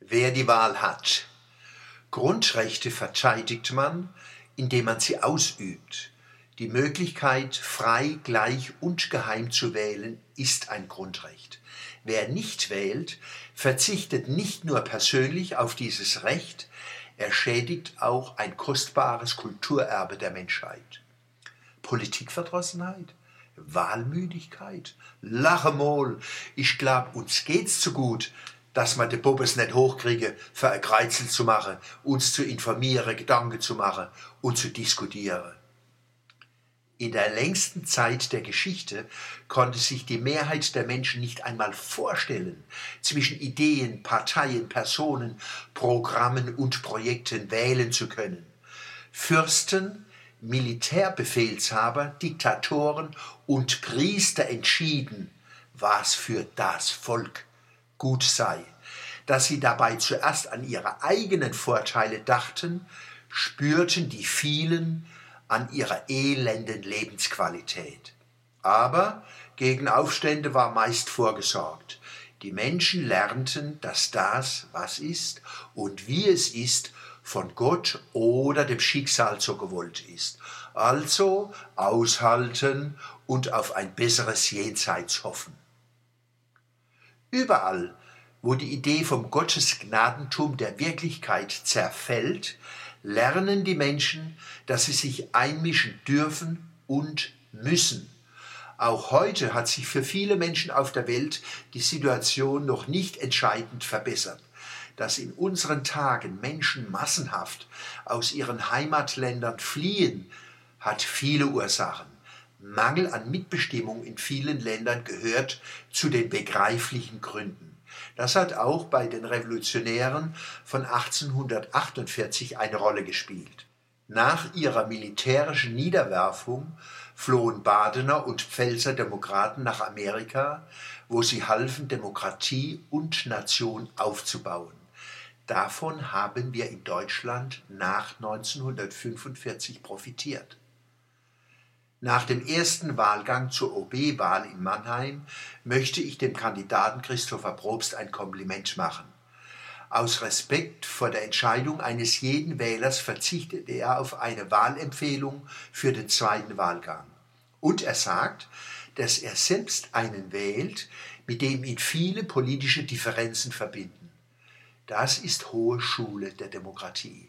Wer die Wahl hat. Grundrechte verteidigt man, indem man sie ausübt. Die Möglichkeit, frei, gleich und geheim zu wählen, ist ein Grundrecht. Wer nicht wählt, verzichtet nicht nur persönlich auf dieses Recht, er schädigt auch ein kostbares Kulturerbe der Menschheit. Politikverdrossenheit? Wahlmüdigkeit? Lachemol, ich glaub, uns geht's zu gut, dass man den Bobes nicht hochkriege, für ein Kreuzel zu machen, uns zu informieren, Gedanken zu machen und zu diskutieren. In der längsten Zeit der Geschichte konnte sich die Mehrheit der Menschen nicht einmal vorstellen, zwischen Ideen, Parteien, Personen, Programmen und Projekten wählen zu können. Fürsten, Militärbefehlshaber, Diktatoren und Priester entschieden, was für das Volk gut sei. Dass sie dabei zuerst an ihre eigenen Vorteile dachten, spürten die vielen an ihrer elenden Lebensqualität. Aber gegen Aufstände war meist vorgesorgt. Die Menschen lernten, dass das, was ist und wie es ist, von Gott oder dem Schicksal so gewollt ist. Also aushalten und auf ein besseres Jenseits hoffen. Überall, wo die Idee vom Gottesgnadentum der Wirklichkeit zerfällt, lernen die Menschen, dass sie sich einmischen dürfen und müssen. Auch heute hat sich für viele Menschen auf der Welt die Situation noch nicht entscheidend verbessert. Dass in unseren Tagen Menschen massenhaft aus ihren Heimatländern fliehen, hat viele Ursachen. Mangel an Mitbestimmung in vielen Ländern gehört zu den begreiflichen Gründen. Das hat auch bei den Revolutionären von 1848 eine Rolle gespielt. Nach ihrer militärischen Niederwerfung flohen Badener und Pfälzer Demokraten nach Amerika, wo sie halfen, Demokratie und Nation aufzubauen. Davon haben wir in Deutschland nach 1945 profitiert. Nach dem ersten Wahlgang zur OB-Wahl in Mannheim möchte ich dem Kandidaten Christopher Probst ein Kompliment machen. Aus Respekt vor der Entscheidung eines jeden Wählers verzichtete er auf eine Wahlempfehlung für den zweiten Wahlgang. Und er sagt, dass er selbst einen wählt, mit dem ihn viele politische Differenzen verbinden. Das ist hohe Schule der Demokratie.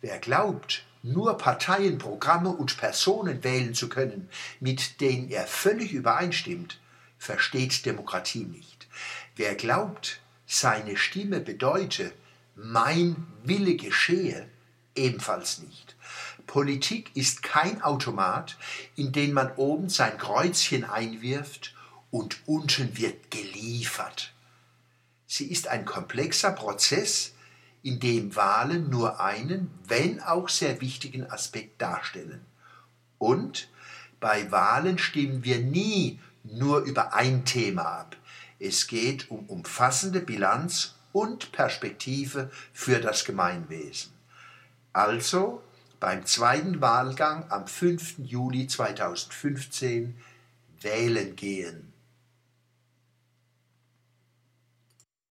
Wer glaubt, nur Parteien, Programme und Personen wählen zu können, mit denen er völlig übereinstimmt, versteht Demokratie nicht. Wer glaubt, seine Stimme bedeute, mein Wille geschehe, ebenfalls nicht. Politik ist kein Automat, in den man oben sein Kreuzchen einwirft und unten wird geliefert. Sie ist ein komplexer Prozess, in dem Wahlen nur einen, wenn auch sehr wichtigen Aspekt darstellen. Und bei Wahlen stimmen wir nie nur über ein Thema ab. Es geht um umfassende Bilanz und Perspektive für das Gemeinwesen. Also beim zweiten Wahlgang am 5. Juli 2015 wählen gehen.